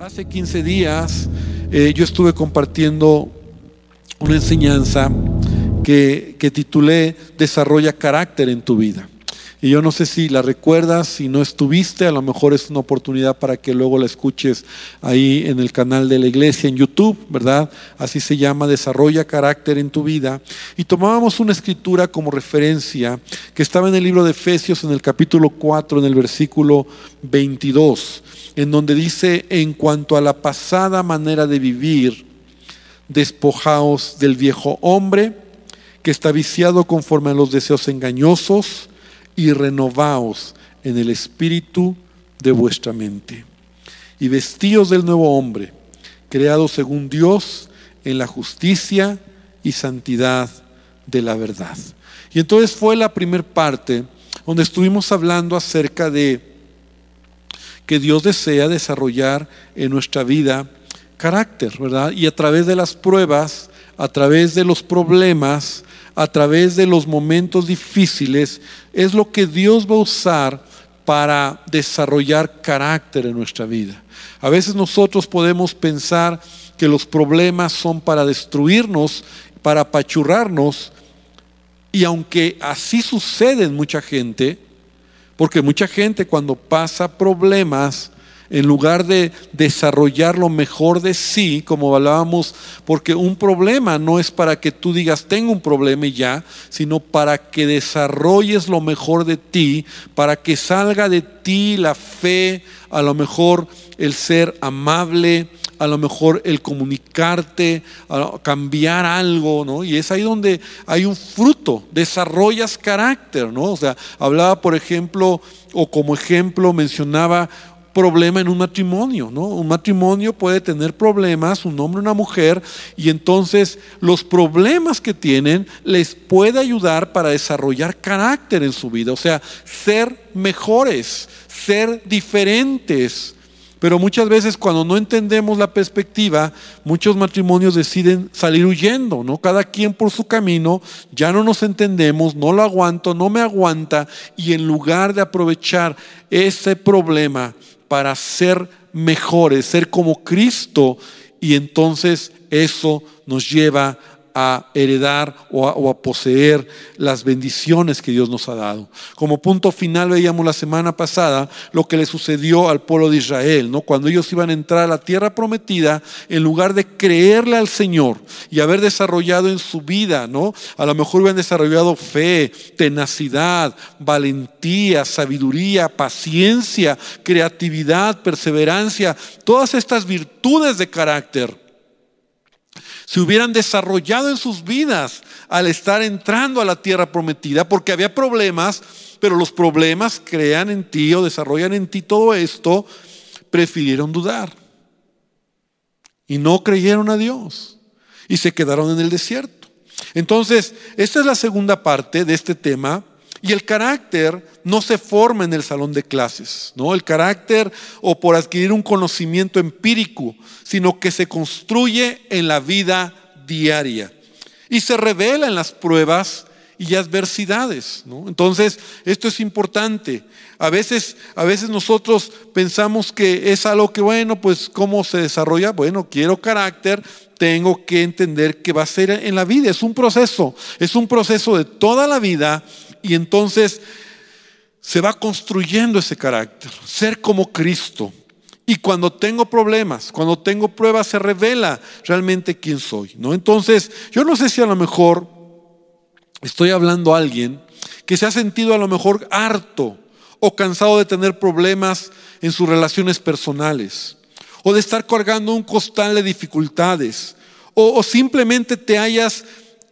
Hace 15 días eh, yo estuve compartiendo una enseñanza que, que titulé Desarrolla carácter en tu vida. Y yo no sé si la recuerdas, si no estuviste, a lo mejor es una oportunidad para que luego la escuches ahí en el canal de la iglesia en YouTube, ¿verdad? Así se llama, Desarrolla carácter en tu vida. Y tomábamos una escritura como referencia que estaba en el libro de Efesios en el capítulo 4, en el versículo 22, en donde dice, en cuanto a la pasada manera de vivir, despojaos del viejo hombre que está viciado conforme a los deseos engañosos y renovaos en el espíritu de vuestra mente. Y vestíos del nuevo hombre, creado según Dios en la justicia y santidad de la verdad. Y entonces fue la primera parte donde estuvimos hablando acerca de que Dios desea desarrollar en nuestra vida carácter, ¿verdad? Y a través de las pruebas, a través de los problemas, a través de los momentos difíciles, es lo que Dios va a usar para desarrollar carácter en nuestra vida. A veces nosotros podemos pensar que los problemas son para destruirnos, para apachurrarnos, y aunque así sucede en mucha gente, porque mucha gente cuando pasa problemas, en lugar de desarrollar lo mejor de sí, como hablábamos, porque un problema no es para que tú digas tengo un problema y ya, sino para que desarrolles lo mejor de ti, para que salga de ti la fe, a lo mejor el ser amable, a lo mejor el comunicarte, cambiar algo, ¿no? Y es ahí donde hay un fruto, desarrollas carácter, ¿no? O sea, hablaba, por ejemplo, o como ejemplo mencionaba problema en un matrimonio, ¿no? Un matrimonio puede tener problemas, un hombre, una mujer, y entonces los problemas que tienen les puede ayudar para desarrollar carácter en su vida, o sea, ser mejores, ser diferentes. Pero muchas veces cuando no entendemos la perspectiva, muchos matrimonios deciden salir huyendo, ¿no? Cada quien por su camino, ya no nos entendemos, no lo aguanto, no me aguanta, y en lugar de aprovechar ese problema para ser mejores, ser como Cristo, y entonces eso nos lleva a heredar o a, a, poseer las bendiciones que Dios nos ha dado. Como punto final veíamos la semana pasada lo que le sucedió al pueblo de Israel, ¿no? Cuando ellos iban a entrar a la tierra prometida, en lugar de creerle al Señor y haber desarrollado en su vida, ¿no? A lo mejor hubieran desarrollado fe, tenacidad, valentía, sabiduría, paciencia, creatividad, perseverancia, todas estas virtudes de carácter se hubieran desarrollado en sus vidas al estar entrando a la tierra prometida, porque había problemas, pero los problemas crean en ti o desarrollan en ti todo esto, prefirieron dudar. Y no creyeron a Dios. Y se quedaron en el desierto. Entonces, esta es la segunda parte de este tema. Y el carácter no se forma en el salón de clases, ¿no? El carácter o por adquirir un conocimiento empírico, sino que se construye en la vida diaria y se revela en las pruebas y adversidades. Entonces, esto es importante. A veces, a veces nosotros pensamos que es algo que, bueno, pues, ¿cómo se desarrolla? Bueno, quiero carácter, tengo que entender que va a ser en la vida. Es un proceso, es un proceso de toda la vida y entonces se va construyendo ese carácter, ser como Cristo. Y cuando tengo problemas, cuando tengo pruebas, se revela realmente quién soy. ¿no? Entonces, yo no sé si a lo mejor estoy hablando a alguien que se ha sentido a lo mejor harto o cansado de tener problemas en sus relaciones personales, o de estar cargando un costal de dificultades, o, o simplemente te hayas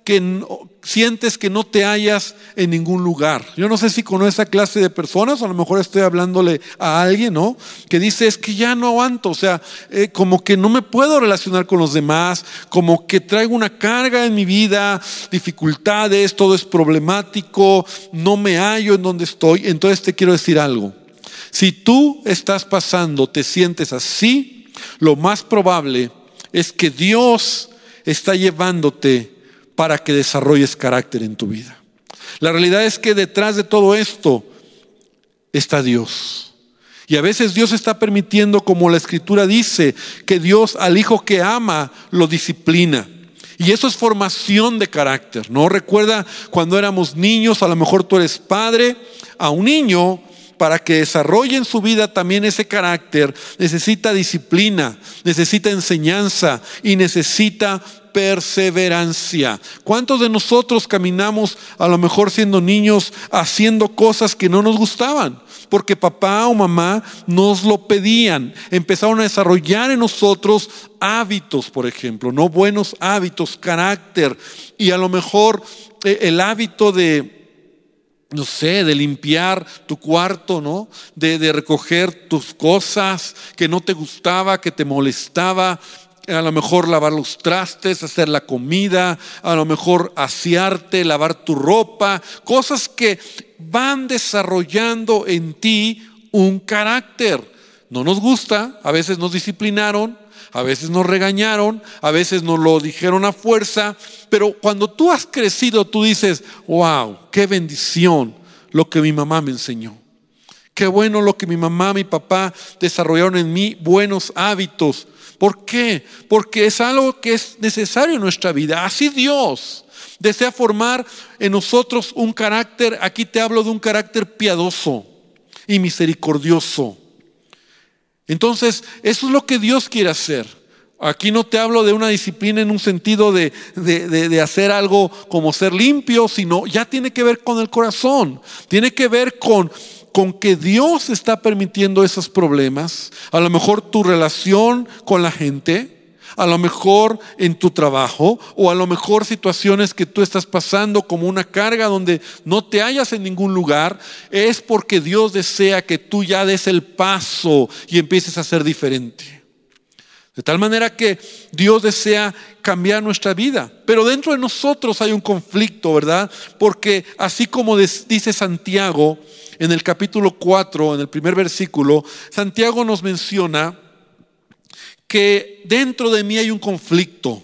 que sientes que no te hallas en ningún lugar. Yo no sé si con esa clase de personas, a lo mejor estoy hablándole a alguien, ¿no? Que dice, es que ya no aguanto, o sea, eh, como que no me puedo relacionar con los demás, como que traigo una carga en mi vida, dificultades, todo es problemático, no me hallo en donde estoy. Entonces te quiero decir algo. Si tú estás pasando, te sientes así, lo más probable es que Dios está llevándote para que desarrolles carácter en tu vida. La realidad es que detrás de todo esto está Dios. Y a veces Dios está permitiendo, como la escritura dice, que Dios al hijo que ama lo disciplina. Y eso es formación de carácter, ¿no? Recuerda cuando éramos niños, a lo mejor tú eres padre, a un niño para que desarrolle en su vida también ese carácter, necesita disciplina, necesita enseñanza y necesita perseverancia. ¿Cuántos de nosotros caminamos a lo mejor siendo niños haciendo cosas que no nos gustaban? Porque papá o mamá nos lo pedían. Empezaron a desarrollar en nosotros hábitos, por ejemplo, no buenos hábitos, carácter. Y a lo mejor eh, el hábito de no sé, de limpiar tu cuarto, ¿no? De, de, recoger tus cosas que no te gustaba, que te molestaba, a lo mejor lavar los trastes, hacer la comida, a lo mejor asearte, lavar tu ropa, cosas que van desarrollando en ti un carácter. No nos gusta, a veces nos disciplinaron, a veces nos regañaron, a veces nos lo dijeron a fuerza, pero cuando tú has crecido, tú dices, wow, qué bendición lo que mi mamá me enseñó. Qué bueno lo que mi mamá, mi papá desarrollaron en mí, buenos hábitos. ¿Por qué? Porque es algo que es necesario en nuestra vida. Así Dios desea formar en nosotros un carácter, aquí te hablo de un carácter piadoso y misericordioso. Entonces, eso es lo que Dios quiere hacer. Aquí no te hablo de una disciplina en un sentido de, de, hacer algo como ser limpio, sino ya tiene que ver con el corazón, tiene que ver con con que Dios está permitiendo esos problemas, a lo mejor tu relación con la gente, a lo mejor en tu trabajo o a lo mejor situaciones que tú estás pasando como una carga donde no te hallas en ningún lugar, es porque Dios desea que tú ya des el paso y empieces a ser diferente. De tal manera que Dios desea cambiar nuestra vida. Pero dentro de nosotros hay un conflicto, ¿verdad? Porque así como dice Santiago, en el capítulo 4, en el primer versículo, Santiago nos menciona que dentro de mí hay un conflicto.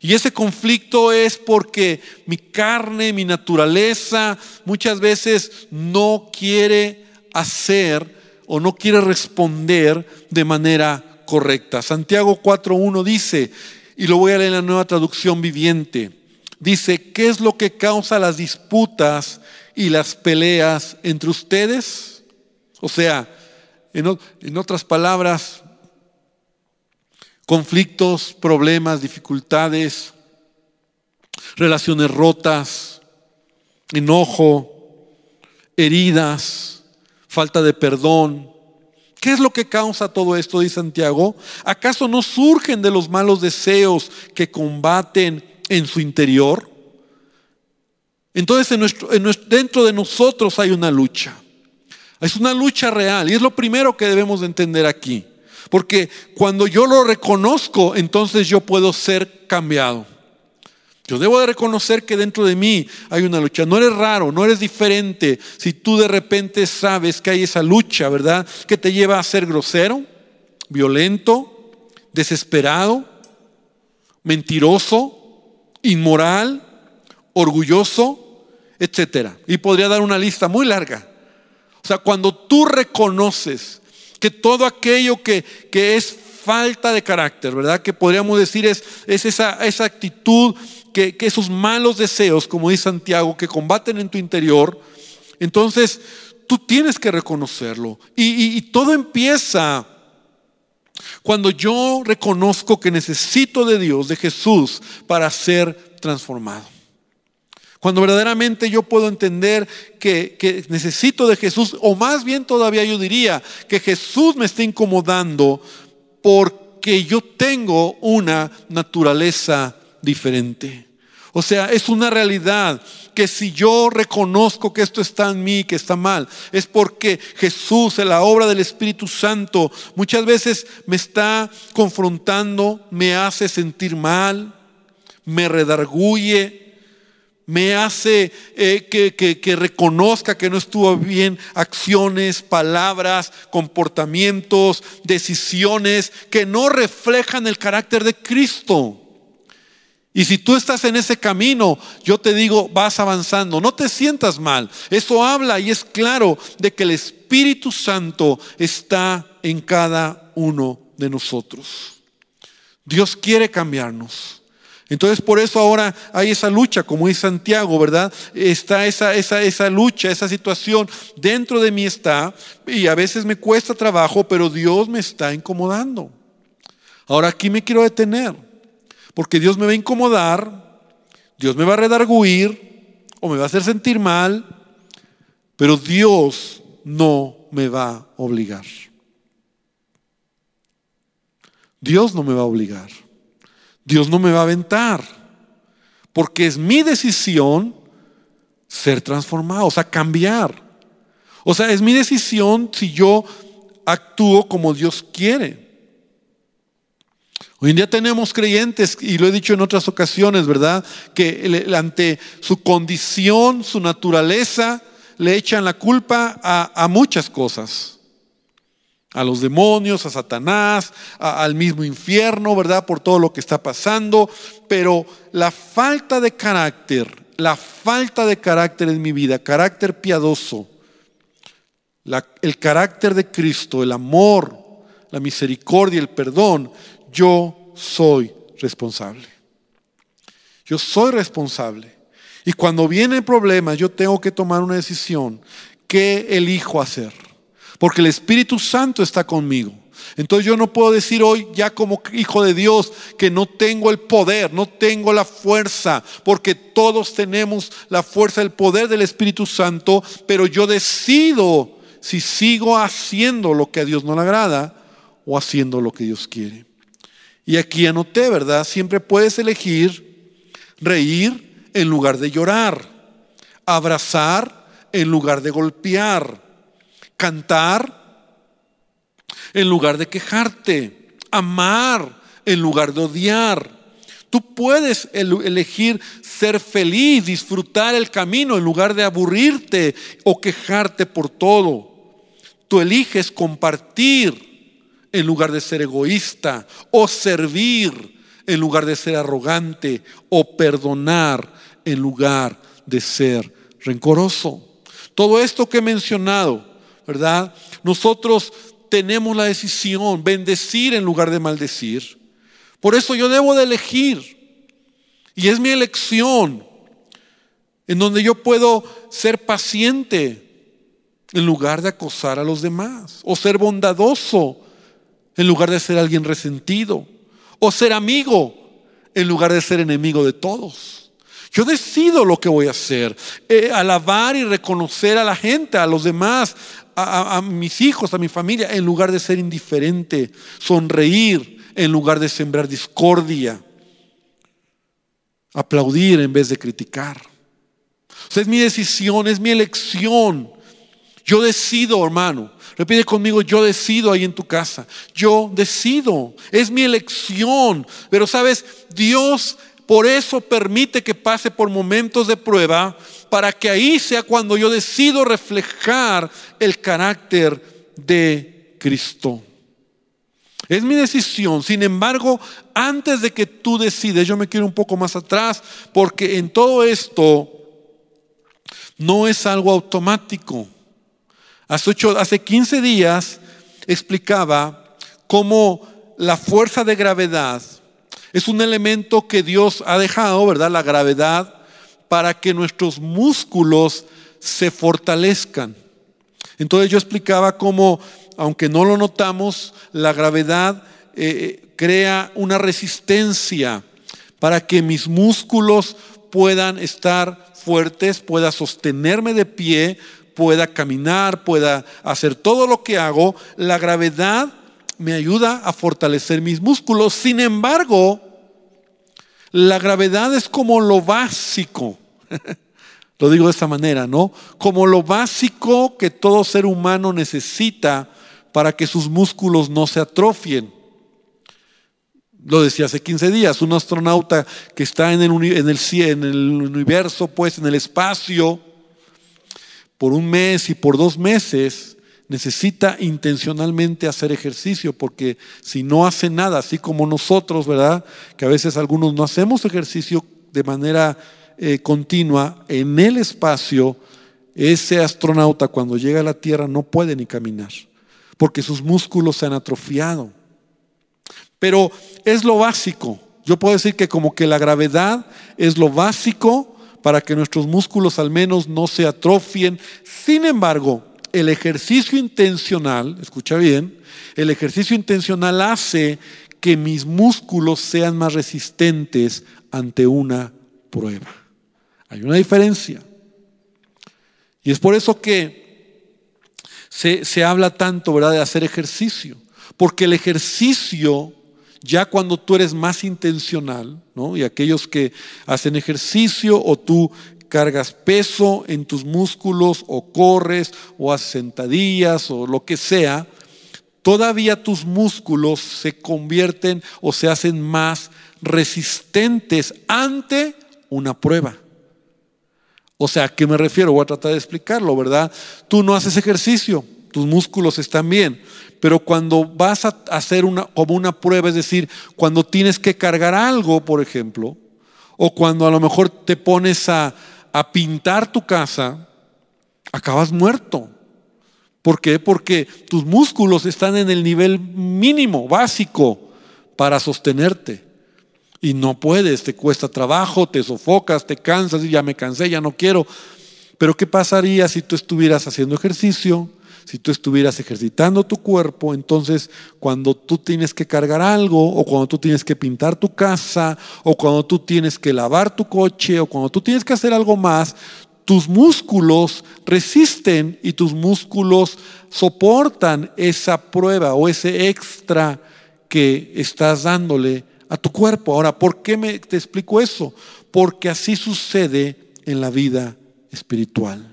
Y ese conflicto es porque mi carne, mi naturaleza, muchas veces no quiere hacer o no quiere responder de manera correcta. Santiago 4.1 dice, y lo voy a leer en la nueva traducción viviente, dice, ¿qué es lo que causa las disputas y las peleas entre ustedes? O sea, en, otras palabras, conflictos, problemas, dificultades, relaciones rotas, enojo, heridas, falta de perdón. ¿Qué es lo que causa todo esto, dice Santiago? ¿Acaso no surgen de los malos deseos que combaten en su interior? Entonces dentro de nosotros hay una lucha. Es una lucha real y es lo primero que debemos de entender aquí. Porque cuando yo lo reconozco, entonces yo puedo ser cambiado. Yo debo de reconocer que dentro de mí hay una lucha. No eres raro, no eres diferente. Si tú de repente sabes que hay esa lucha, ¿verdad? Que te lleva a ser grosero, violento, desesperado, mentiroso, inmoral, orgulloso, etcétera. Y podría dar una lista muy larga. O sea, cuando tú reconoces que todo aquello que, que es falta de carácter, ¿verdad? Que podríamos decir es, es esa, esa actitud, que, esos malos deseos, como dice Santiago, que combaten en tu interior, entonces tú tienes que reconocerlo. Y todo empieza cuando yo reconozco que necesito de Dios, de Jesús, para ser transformado. Cuando verdaderamente yo puedo entender que, necesito de Jesús, o más bien todavía yo diría que Jesús me está incomodando porque yo tengo una naturaleza diferente. O sea, es una realidad que si yo reconozco que esto está en mí, que está mal, es porque Jesús, en la obra del Espíritu Santo, muchas veces me está confrontando, me hace sentir mal, me redarguye, me hace eh, que, reconozca que no estuvo bien acciones, palabras, comportamientos, decisiones que no reflejan el carácter de Cristo. Y si tú estás en ese camino, yo te digo, vas avanzando, no te sientas mal. Eso habla y es claro de que el Espíritu Santo está en cada uno de nosotros. Dios quiere cambiarnos. Entonces por eso ahora hay esa lucha, como dice Santiago, ¿verdad? Está esa, esa, esa lucha, esa situación dentro de mí está, y a veces me cuesta trabajo, pero Dios me está incomodando. Ahora aquí me quiero detener, porque Dios me va a incomodar, Dios me va a redarguir, o me va a hacer sentir mal, pero Dios no me va a obligar. Dios no me va a obligar. Dios no me va a aventar, porque es mi decisión ser transformado, o sea, cambiar. O sea, es mi decisión si yo actúo como Dios quiere. Hoy en día tenemos creyentes, y lo he dicho en otras ocasiones, ¿verdad? Que ante su condición, su naturaleza, le echan la culpa a, a muchas cosas a los demonios, a Satanás, al mismo infierno, ¿verdad? Por todo lo que está pasando. Pero la falta de carácter, la falta de carácter en mi vida, carácter piadoso, el carácter de Cristo, el amor, la misericordia, el perdón, yo soy responsable. Yo soy responsable. Y cuando viene problema, yo tengo que tomar una decisión. ¿Qué elijo hacer? Porque el Espíritu Santo está conmigo. Entonces yo no puedo decir hoy ya como hijo de Dios que no tengo el poder, no tengo la fuerza, porque todos tenemos la fuerza, el poder del Espíritu Santo, pero yo decido si sigo haciendo lo que a Dios no le agrada o haciendo lo que Dios quiere. Y aquí anoté, ¿verdad? Siempre puedes elegir reír en lugar de llorar, abrazar en lugar de golpear cantar en lugar de quejarte, amar en lugar de odiar. Tú puedes elegir ser feliz, disfrutar el camino en lugar de aburrirte o quejarte por todo. Tú eliges compartir en lugar de ser egoísta o servir en lugar de ser arrogante o perdonar en lugar de ser rencoroso. Todo esto que he mencionado ¿verdad? Nosotros tenemos la decisión, bendecir en lugar de maldecir. Por eso yo debo de elegir. Y es mi elección en donde yo puedo ser paciente en lugar de acosar a los demás. O ser bondadoso en lugar de ser alguien resentido. O ser amigo en lugar de ser enemigo de todos. Yo decido lo que voy a hacer. Eh, alabar y reconocer a la gente, a los demás, a, mis hijos, a mi familia, en lugar de ser indiferente, sonreír en lugar de sembrar discordia, aplaudir en vez de criticar. es mi decisión, es mi elección. Yo decido, hermano. Repite conmigo, yo decido ahí en tu casa. Yo decido. Es mi elección. Pero sabes, Dios por eso permite que pase por momentos de prueba para que ahí sea cuando yo decido reflejar el carácter de Cristo. Es mi decisión. Sin embargo, antes de que tú decides, yo me quiero un poco más atrás, porque en todo esto no es algo automático. Hace, hace 15 días explicaba cómo la fuerza de gravedad es un elemento que Dios ha dejado, ¿verdad? La gravedad para que nuestros músculos se fortalezcan. Entonces yo explicaba cómo, aunque no lo notamos, la gravedad eh, crea una resistencia para que mis músculos puedan estar fuertes, pueda sostenerme de pie, pueda caminar, pueda hacer todo lo que hago. La gravedad me ayuda a fortalecer mis músculos. Sin embargo, la gravedad es como lo básico. lo digo de esta manera, ¿no? Como lo básico que todo ser humano necesita para que sus músculos no se atrofien. Lo decía hace 15 días, un astronauta que está en el, en en el universo, pues en el espacio, por un mes y por dos meses, necesita intencionalmente hacer ejercicio, porque si no hace nada, así como nosotros, ¿verdad? Que a veces algunos no hacemos ejercicio de manera eh, continua en el espacio, ese astronauta cuando llega a la Tierra no puede ni caminar, porque sus músculos se han atrofiado. Pero es lo básico. Yo puedo decir que como que la gravedad es lo básico para que nuestros músculos al menos no se atrofien. Sin embargo, el ejercicio intencional, escucha bien, el ejercicio intencional hace que mis músculos sean más resistentes ante una prueba. Hay una diferencia. Y es por eso que se, se habla tanto, ¿verdad?, de hacer ejercicio. Porque el ejercicio ya cuando tú eres más intencional, ¿no? Y aquellos que hacen ejercicio o tú cargas peso en tus músculos o corres o haces sentadillas o lo que sea, todavía tus músculos se convierten o se hacen más resistentes ante una prueba. O sea, ¿a qué me refiero? Voy a tratar de explicarlo, ¿verdad? Tú no haces ejercicio, tus músculos están bien, pero cuando vas a hacer una, como una prueba, es decir, cuando tienes que cargar algo, por ejemplo, o cuando a lo mejor te pones a, a pintar tu casa, acabas muerto. ¿Por qué? Porque tus músculos están en el nivel mínimo, básico, para sostenerte. Y no puedes, te cuesta trabajo, te sofocas, te cansas y ya me cansé, ya no quiero. Pero ¿qué pasaría si tú estuvieras haciendo ejercicio? Si tú estuvieras ejercitando tu cuerpo, entonces cuando tú tienes que cargar algo, o cuando tú tienes que pintar tu casa, o cuando tú tienes que lavar tu coche, o cuando tú tienes que hacer algo más, tus músculos resisten y tus músculos soportan esa prueba o ese extra que estás dándole a tu cuerpo. Ahora, ¿por qué me, te explico eso? Porque así sucede en la vida espiritual.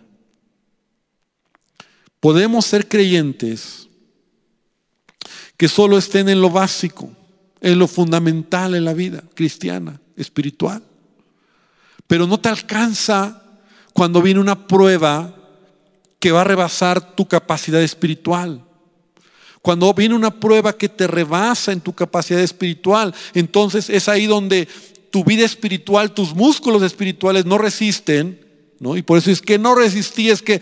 Podemos ser creyentes que solo estén en lo básico, en lo fundamental en la vida cristiana, espiritual. Pero no te alcanza cuando viene una prueba que va a rebasar tu capacidad espiritual. Cuando viene una prueba que te rebasa en tu capacidad espiritual, entonces es ahí donde tu vida espiritual, tus músculos espirituales no resisten, ¿no? Y por eso es que no resistí, es que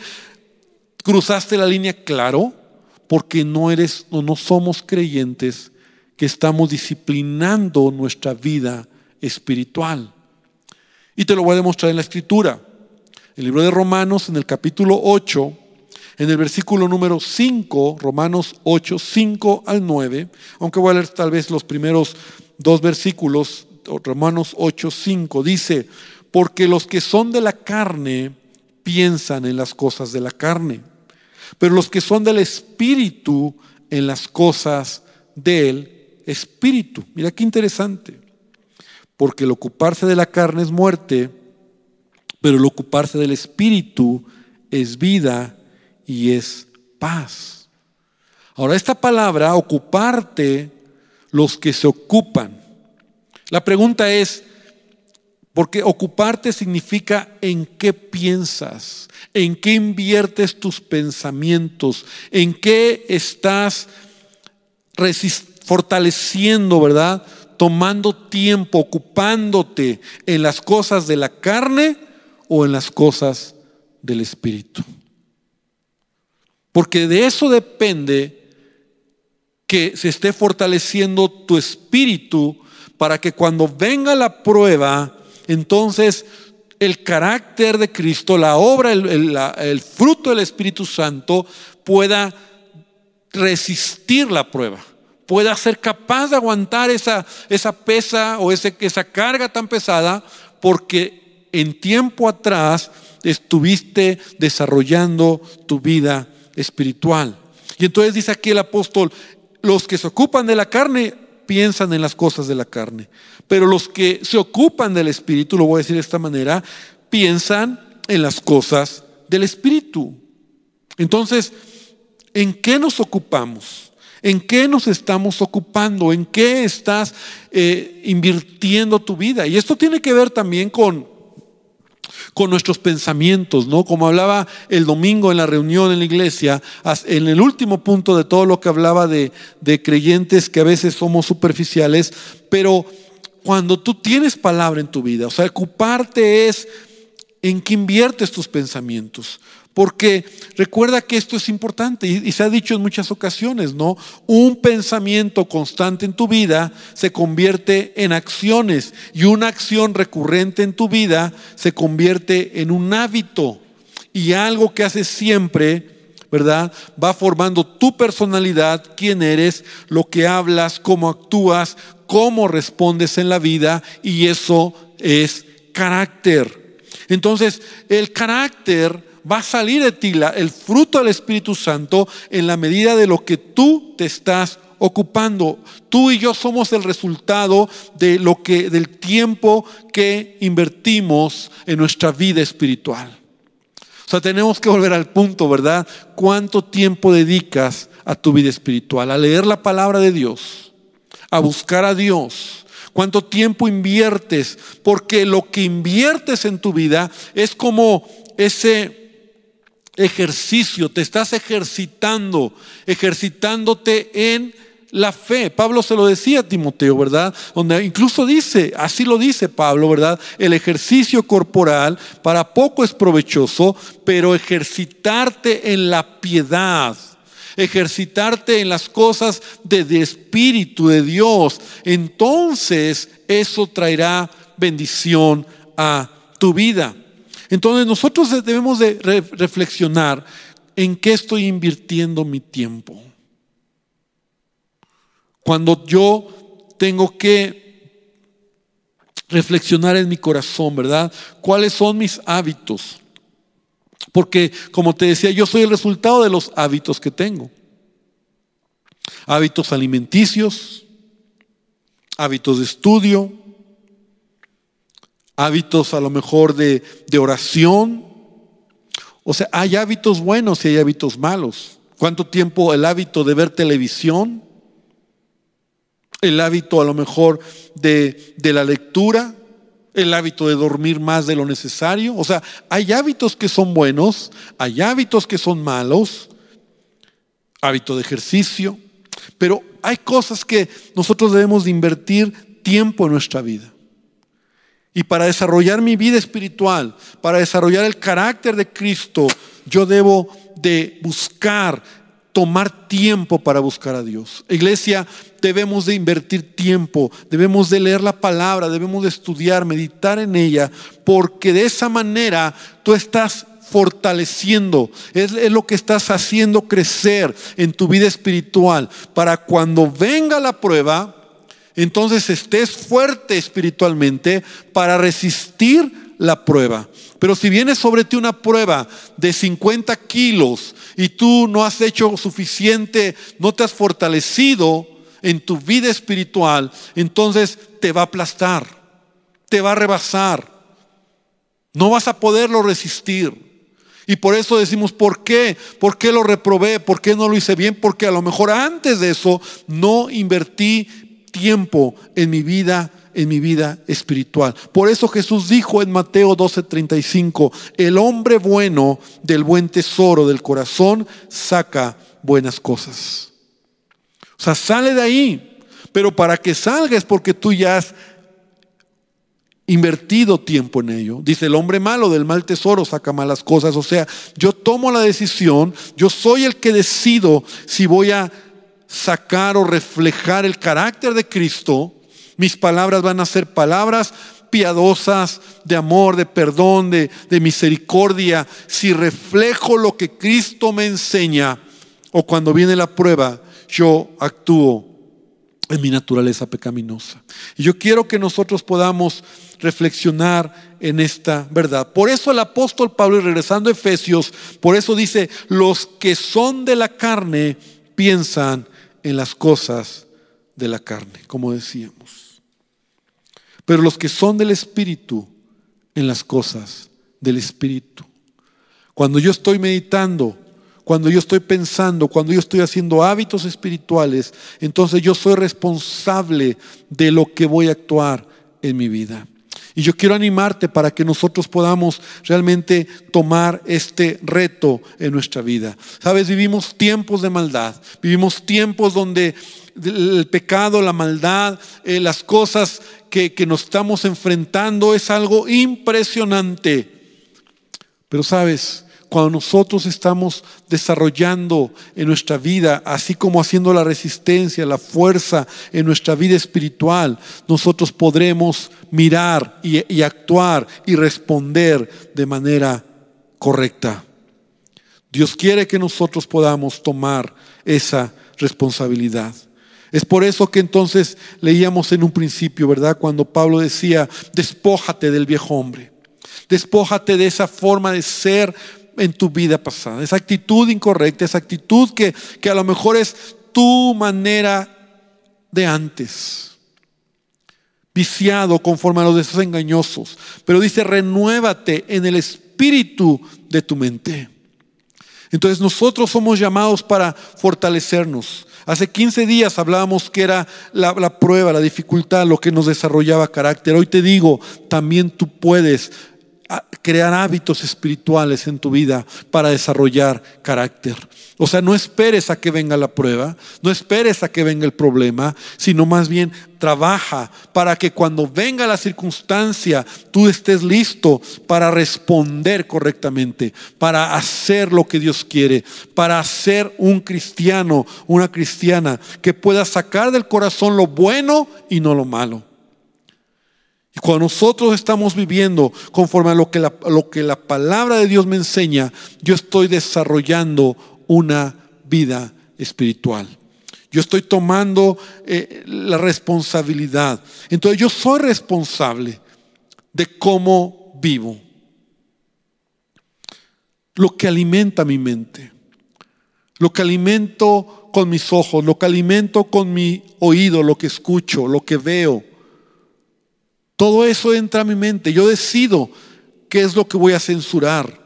Cruzaste la línea claro porque no eres o no somos creyentes que estamos disciplinando nuestra vida espiritual. Y te lo voy a demostrar en la escritura. El libro de Romanos en el capítulo 8, en el versículo número 5, Romanos 8, 5 al 9, aunque voy a leer tal vez los primeros dos versículos, Romanos 8, 5, dice, porque los que son de la carne piensan en las cosas de la carne pero los que son del Espíritu en las cosas del Espíritu. Mira qué interesante. Porque el ocuparse de la carne es muerte, pero el ocuparse del Espíritu es vida y es paz. Ahora, esta palabra, ocuparte, los que se ocupan. La pregunta es, porque ocuparte significa en qué piensas, en qué inviertes tus pensamientos, en qué estás fortaleciendo, ¿verdad? Tomando tiempo, ocupándote en las cosas de la carne o en las cosas del espíritu. Porque de eso depende que se esté fortaleciendo tu espíritu para que cuando venga la prueba, entonces el carácter de Cristo, la obra, el, fruto del Espíritu Santo pueda resistir la prueba, pueda ser capaz de aguantar esa, esa pesa o ese, esa carga tan pesada, porque en tiempo atrás estuviste desarrollando tu vida espiritual. Y entonces dice aquí el apóstol, los que se ocupan de la carne piensan en las cosas de la carne. Pero los que se ocupan del Espíritu, lo voy a decir de esta manera, piensan en las cosas del Espíritu. Entonces, ¿en qué nos ocupamos? ¿En qué nos estamos ocupando? ¿En qué estás eh, invirtiendo tu vida? Y esto tiene que ver también con con nuestros pensamientos, ¿no? Como hablaba el domingo en la reunión en la iglesia, en el último punto de todo lo que hablaba de, creyentes que a veces somos superficiales, pero cuando tú tienes palabra en tu vida, o sea, ocuparte es en qué inviertes tus pensamientos. Porque recuerda que esto es importante y, se ha dicho en muchas ocasiones, ¿no? Un pensamiento constante en tu vida se convierte en acciones y una acción recurrente en tu vida se convierte en un hábito y algo que haces siempre, ¿verdad? Va formando tu personalidad, quién eres, lo que hablas, cómo actúas, cómo respondes en la vida y eso es carácter. Entonces, el carácter va a salir de ti el fruto del Espíritu Santo en la medida de lo que tú te estás ocupando. Tú y yo somos el resultado de lo que del tiempo que invertimos en nuestra vida espiritual. O sea, tenemos que volver al punto, ¿verdad? ¿Cuánto tiempo dedicas a tu vida espiritual? A leer la palabra de Dios, a buscar a Dios. ¿Cuánto tiempo inviertes? Porque lo que inviertes en tu vida es como ese ejercicio, te estás ejercitando, ejercitándote en la fe. Pablo se lo decía a Timoteo, ¿verdad? Donde incluso dice, así lo dice Pablo, ¿verdad? El ejercicio corporal para poco es provechoso, pero ejercitarte en la piedad, ejercitarte en las cosas de, espíritu de Dios, entonces eso traerá bendición a tu vida. Entonces nosotros debemos de reflexionar en qué estoy invirtiendo mi tiempo. Cuando yo tengo que reflexionar en mi corazón, ¿verdad? ¿Cuáles son mis hábitos? Porque, como te decía, yo soy el resultado de los hábitos que tengo. Hábitos alimenticios, hábitos de estudio, hábitos a lo mejor de, oración. O sea, hay hábitos buenos y hay hábitos malos. ¿Cuánto tiempo el hábito de ver televisión? El hábito a lo mejor de, de la lectura, el hábito de dormir más de lo necesario. O sea, hay hábitos que son buenos, hay hábitos que son malos, hábito de ejercicio, pero hay cosas que nosotros debemos de invertir tiempo en nuestra vida. Y para desarrollar mi vida espiritual, para desarrollar el carácter de Cristo, yo debo de buscar, tomar tiempo para buscar a Dios. Iglesia, debemos de invertir tiempo, debemos de leer la palabra, debemos de estudiar, meditar en ella, porque de esa manera tú estás fortaleciendo, es, es, lo que estás haciendo crecer en tu vida espiritual, para cuando venga la prueba, entonces estés fuerte espiritualmente para resistir la prueba. Pero si viene sobre ti una prueba de 50 kilos y tú no has hecho suficiente, no te has fortalecido en tu vida espiritual, entonces te va a aplastar, te va a rebasar. No vas a poderlo resistir. Y por eso decimos, ¿por qué? ¿Por qué lo reprobé? ¿Por qué no lo hice bien? Porque a lo mejor antes de eso no invertí tiempo en mi vida en mi vida espiritual. Por eso Jesús dijo en Mateo 12:35, el hombre bueno del buen tesoro del corazón saca buenas cosas. O sea, sale de ahí, pero para que salga es porque tú ya has invertido tiempo en ello. Dice, el hombre malo del mal tesoro saca malas cosas. O sea, yo tomo la decisión, yo soy el que decido si voy a sacar o reflejar el carácter de Cristo, mis palabras van a ser palabras piadosas, de amor, de perdón, de, misericordia. Si reflejo lo que Cristo me enseña, o cuando viene la prueba, yo actúo en mi naturaleza pecaminosa. Y yo quiero que nosotros podamos reflexionar en esta verdad. Por eso el apóstol Pablo, y regresando a Efesios, por eso dice, los que son de la carne piensan en las cosas de la carne, como decíamos. Pero los que son del Espíritu, en las cosas del Espíritu. Cuando yo estoy meditando, cuando yo estoy pensando, cuando yo estoy haciendo hábitos espirituales, entonces yo soy responsable de lo que voy a actuar en mi vida. Y yo quiero animarte para que nosotros podamos realmente tomar este reto en nuestra vida. Sabes, vivimos tiempos de maldad, vivimos tiempos donde el pecado, la maldad, eh, las cosas que, que nos estamos enfrentando es algo impresionante. Pero sabes, cuando nosotros estamos desarrollando en nuestra vida, así como haciendo la resistencia, la fuerza en nuestra vida espiritual, nosotros podremos mirar y, actuar y responder de manera correcta. Dios quiere que nosotros podamos tomar esa responsabilidad. Es por eso que entonces leíamos en un principio, ¿verdad? Cuando Pablo decía, despójate del viejo hombre, despójate de esa forma de ser en tu vida pasada, esa actitud incorrecta, esa actitud que, que a lo mejor es tu manera de antes, viciado conforme a los deseos engañosos. Pero dice, renuévate en el espíritu de tu mente. Entonces nosotros somos llamados para fortalecernos. Hace 15 días hablábamos que era la, prueba, la dificultad, lo que nos desarrollaba carácter. Hoy te digo, también tú puedes crear hábitos espirituales en tu vida para desarrollar carácter. O sea, no esperes a que venga la prueba, no esperes a que venga el problema, sino más bien trabaja para que cuando venga la circunstancia tú estés listo para responder correctamente, para hacer lo que Dios quiere, para ser un cristiano, una cristiana que pueda sacar del corazón lo bueno y no lo malo. Y cuando nosotros estamos viviendo conforme a lo que, la, lo que la palabra de Dios me enseña, yo estoy desarrollando una vida espiritual. Yo estoy tomando eh, la responsabilidad. Entonces yo soy responsable de cómo vivo. Lo que alimenta mi mente, lo que alimento con mis ojos, lo que alimento con mi oído, lo que escucho, lo que veo todo eso entra a mi mente. Yo decido qué es lo que voy a censurar.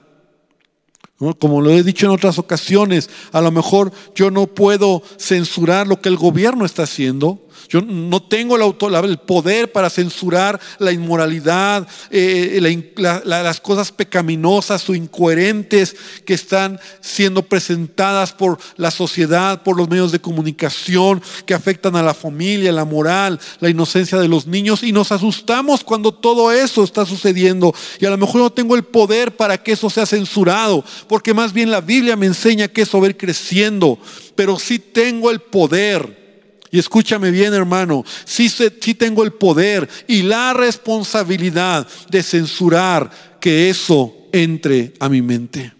Como lo he dicho en otras ocasiones, a lo mejor yo no puedo censurar lo que el gobierno está haciendo, yo no tengo el, poder para censurar la inmoralidad, eh, las cosas pecaminosas o incoherentes que están siendo presentadas por la sociedad, por los medios de comunicación, que afectan a la familia, la moral, la inocencia de los niños. Y nos asustamos cuando todo eso está sucediendo. Y a lo mejor no tengo el poder para que eso sea censurado, porque más bien la Biblia me enseña que eso va a ir creciendo. Pero sí tengo el poder y escúchame bien, hermano, sí, tengo el poder y la responsabilidad de censurar que eso entre a mi mente,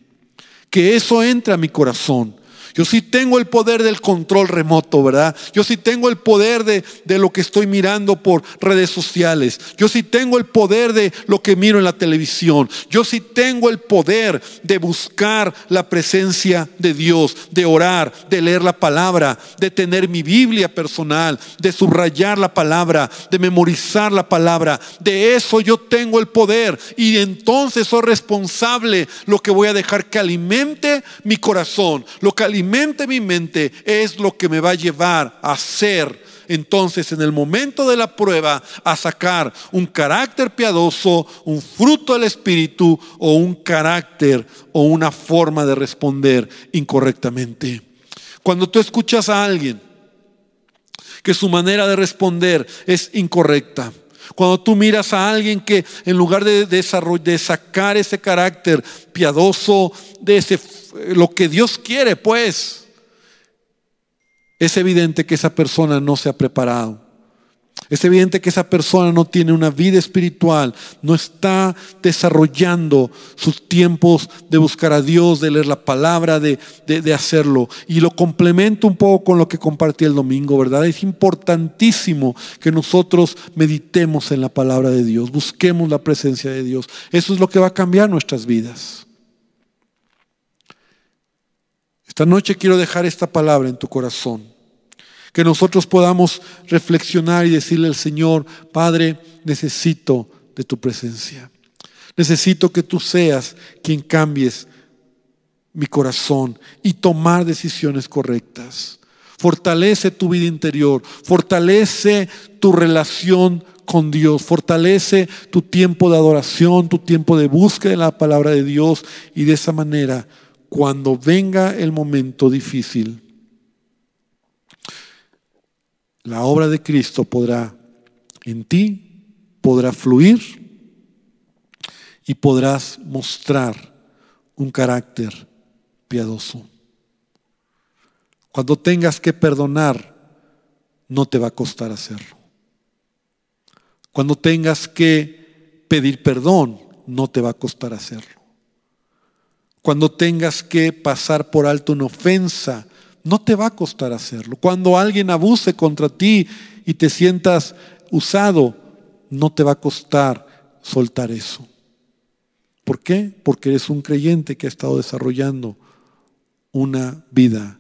que eso entre a mi corazón. Yo sí tengo el poder del control remoto, ¿verdad? Yo sí tengo el poder de, lo que estoy mirando por redes sociales. Yo sí tengo el poder de lo que miro en la televisión. Yo sí tengo el poder de buscar la presencia de Dios, de orar, de leer la palabra, de tener mi Biblia personal, de subrayar la palabra, de memorizar la palabra. De eso yo tengo el poder. Y entonces soy responsable lo que voy a dejar que alimente mi corazón, lo que alimente mente, mi mente es lo que me va a llevar a ser entonces en el momento de la prueba a sacar un carácter piadoso, un fruto del Espíritu o un carácter o una forma de responder incorrectamente. Cuando tú escuchas a alguien que su manera de responder es incorrecta, cuando tú miras a alguien que en lugar de, de sacar ese carácter piadoso, de ese lo que Dios quiere, pues, es evidente que esa persona no se ha preparado. Es evidente que esa persona no tiene una vida espiritual, no está desarrollando sus tiempos de buscar a Dios, de leer la palabra, de, de, hacerlo. Y lo complemento un poco con lo que compartí el domingo, ¿verdad? Es importantísimo que nosotros meditemos en la palabra de Dios, busquemos la presencia de Dios. Eso es lo que va a cambiar nuestras vidas. Esta noche quiero dejar esta palabra en tu corazón. Que nosotros podamos reflexionar y decirle al Señor, Padre, necesito de tu presencia. Necesito que tú seas quien cambies mi corazón y tomar decisiones correctas. Fortalece tu vida interior, fortalece tu relación con Dios, fortalece tu tiempo de adoración, tu tiempo de búsqueda de la palabra de Dios y de esa manera cuando venga el momento difícil, la obra de Cristo podrá en ti, podrá fluir y podrás mostrar un carácter piadoso. Cuando tengas que perdonar, no te va a costar hacerlo. Cuando tengas que pedir perdón, no te va a costar hacerlo. Cuando tengas que pasar por alto una ofensa, no te va a costar hacerlo. Cuando alguien abuse contra ti y te sientas usado, no te va a costar soltar eso. ¿Por qué? Porque eres un creyente que ha estado desarrollando una vida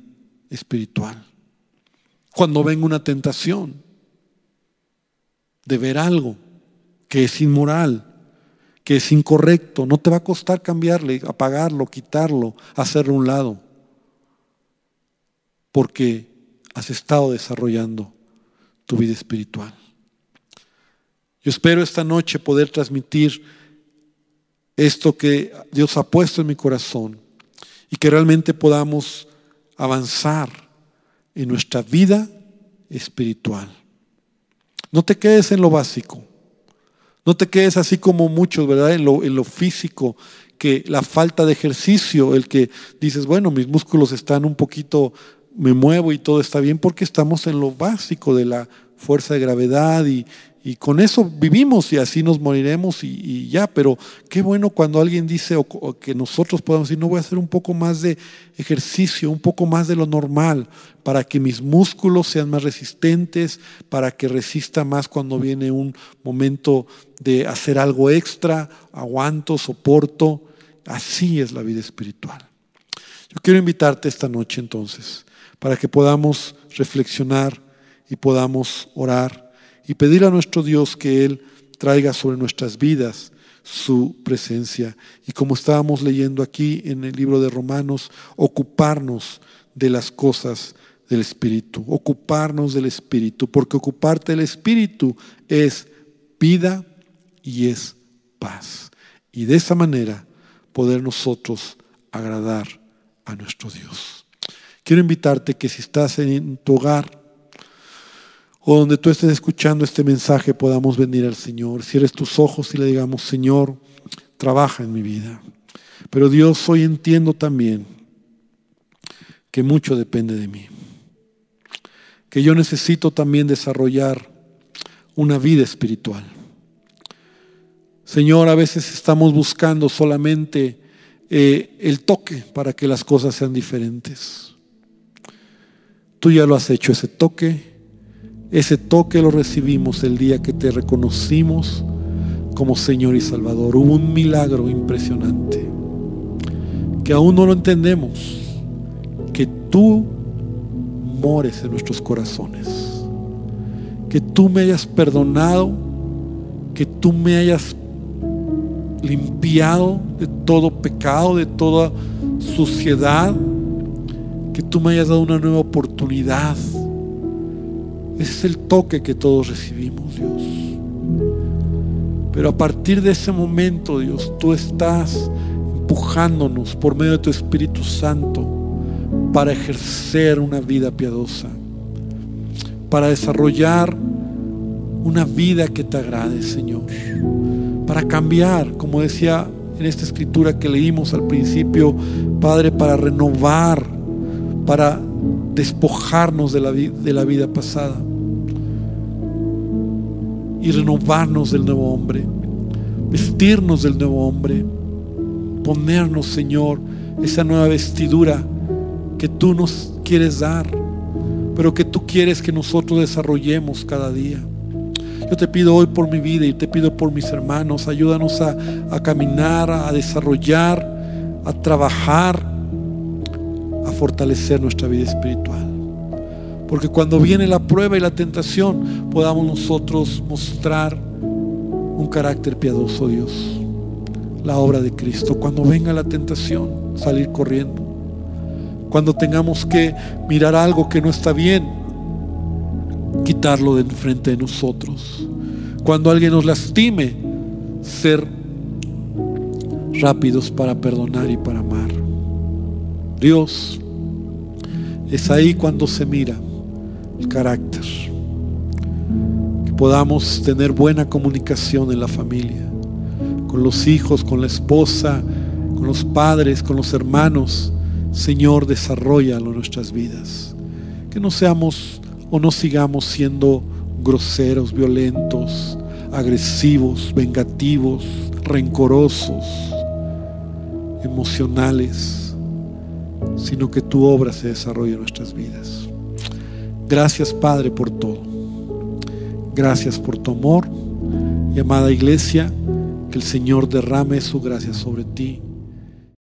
espiritual. Cuando venga una tentación de ver algo que es inmoral, que es incorrecto, no te va a costar cambiarle, apagarlo, quitarlo, hacerlo a un lado, porque has estado desarrollando tu vida espiritual. Yo espero esta noche poder transmitir esto que Dios ha puesto en mi corazón y que realmente podamos avanzar en nuestra vida espiritual. No te quedes en lo básico. No te quedes así como muchos, ¿verdad? En lo, en lo físico, que la falta de ejercicio, el que dices, bueno, mis músculos están un poquito, me muevo y todo está bien, porque estamos en lo básico de la fuerza de gravedad y, y con eso vivimos y así nos moriremos y, ya, pero qué bueno cuando alguien dice o, que nosotros podamos decir, no voy a hacer un poco más de ejercicio, un poco más de lo normal, para que mis músculos sean más resistentes, para que resista más cuando viene un momento de hacer algo extra, aguanto, soporto. Así es la vida espiritual. Yo quiero invitarte esta noche entonces, para que podamos reflexionar y podamos orar y pedir a nuestro Dios que Él traiga sobre nuestras vidas su presencia. Y como estábamos leyendo aquí en el libro de Romanos, ocuparnos de las cosas del Espíritu, ocuparnos del Espíritu, porque ocuparte del Espíritu es vida y es paz. Y de esa manera poder nosotros agradar a nuestro Dios. Quiero invitarte que si estás en tu hogar, o donde tú estés escuchando este mensaje podamos venir al Señor. Cierres tus ojos y le digamos, Señor, trabaja en mi vida. Pero Dios, hoy entiendo también que mucho depende de mí. Que yo necesito también desarrollar una vida espiritual. Señor, a veces estamos buscando solamente eh, el toque para que las cosas sean diferentes. Tú ya lo has hecho, ese toque ese toque lo recibimos el día que te reconocimos como Señor y Salvador. Hubo un milagro impresionante que aún no lo entendemos, que tú mores en nuestros corazones, que tú me hayas perdonado, que tú me hayas limpiado de todo pecado, de toda suciedad, que tú me hayas dado una nueva oportunidad ese es el toque que todos recibimos, Dios. Pero a partir de ese momento, Dios, tú estás empujándonos por medio de tu Espíritu Santo para ejercer una vida piadosa, para desarrollar una vida que te agrade, Señor, para cambiar, como decía en esta escritura que leímos al principio, Padre, para renovar, para despojarnos de la, de la vida pasada y renovarnos del nuevo hombre, vestirnos del nuevo hombre, ponernos, Señor, esa nueva vestidura que tú nos quieres dar, pero que tú quieres que nosotros desarrollemos cada día. Yo te pido hoy por mi vida y te pido por mis hermanos, ayúdanos a, a caminar, a desarrollar, a trabajar, a fortalecer nuestra vida espiritual. Porque cuando viene la prueba y la tentación, podamos nosotros mostrar un carácter piadoso, Dios. La obra de Cristo. Cuando venga la tentación, salir corriendo. Cuando tengamos que mirar algo que no está bien, quitarlo de frente de nosotros. Cuando alguien nos lastime, ser rápidos para perdonar y para amar. Dios, es ahí cuando se mira el carácter. Que podamos tener buena comunicación en la familia, con los hijos, con la esposa, con los padres, con los hermanos. Señor, desarrollalo en nuestras vidas. Que no seamos o no sigamos siendo groseros, violentos, agresivos, vengativos, rencorosos, emocionales, sino que tu obra se desarrolle en nuestras vidas. Gracias Padre por todo. Gracias por tu amor. Y amada iglesia, que el Señor derrame su gracia sobre ti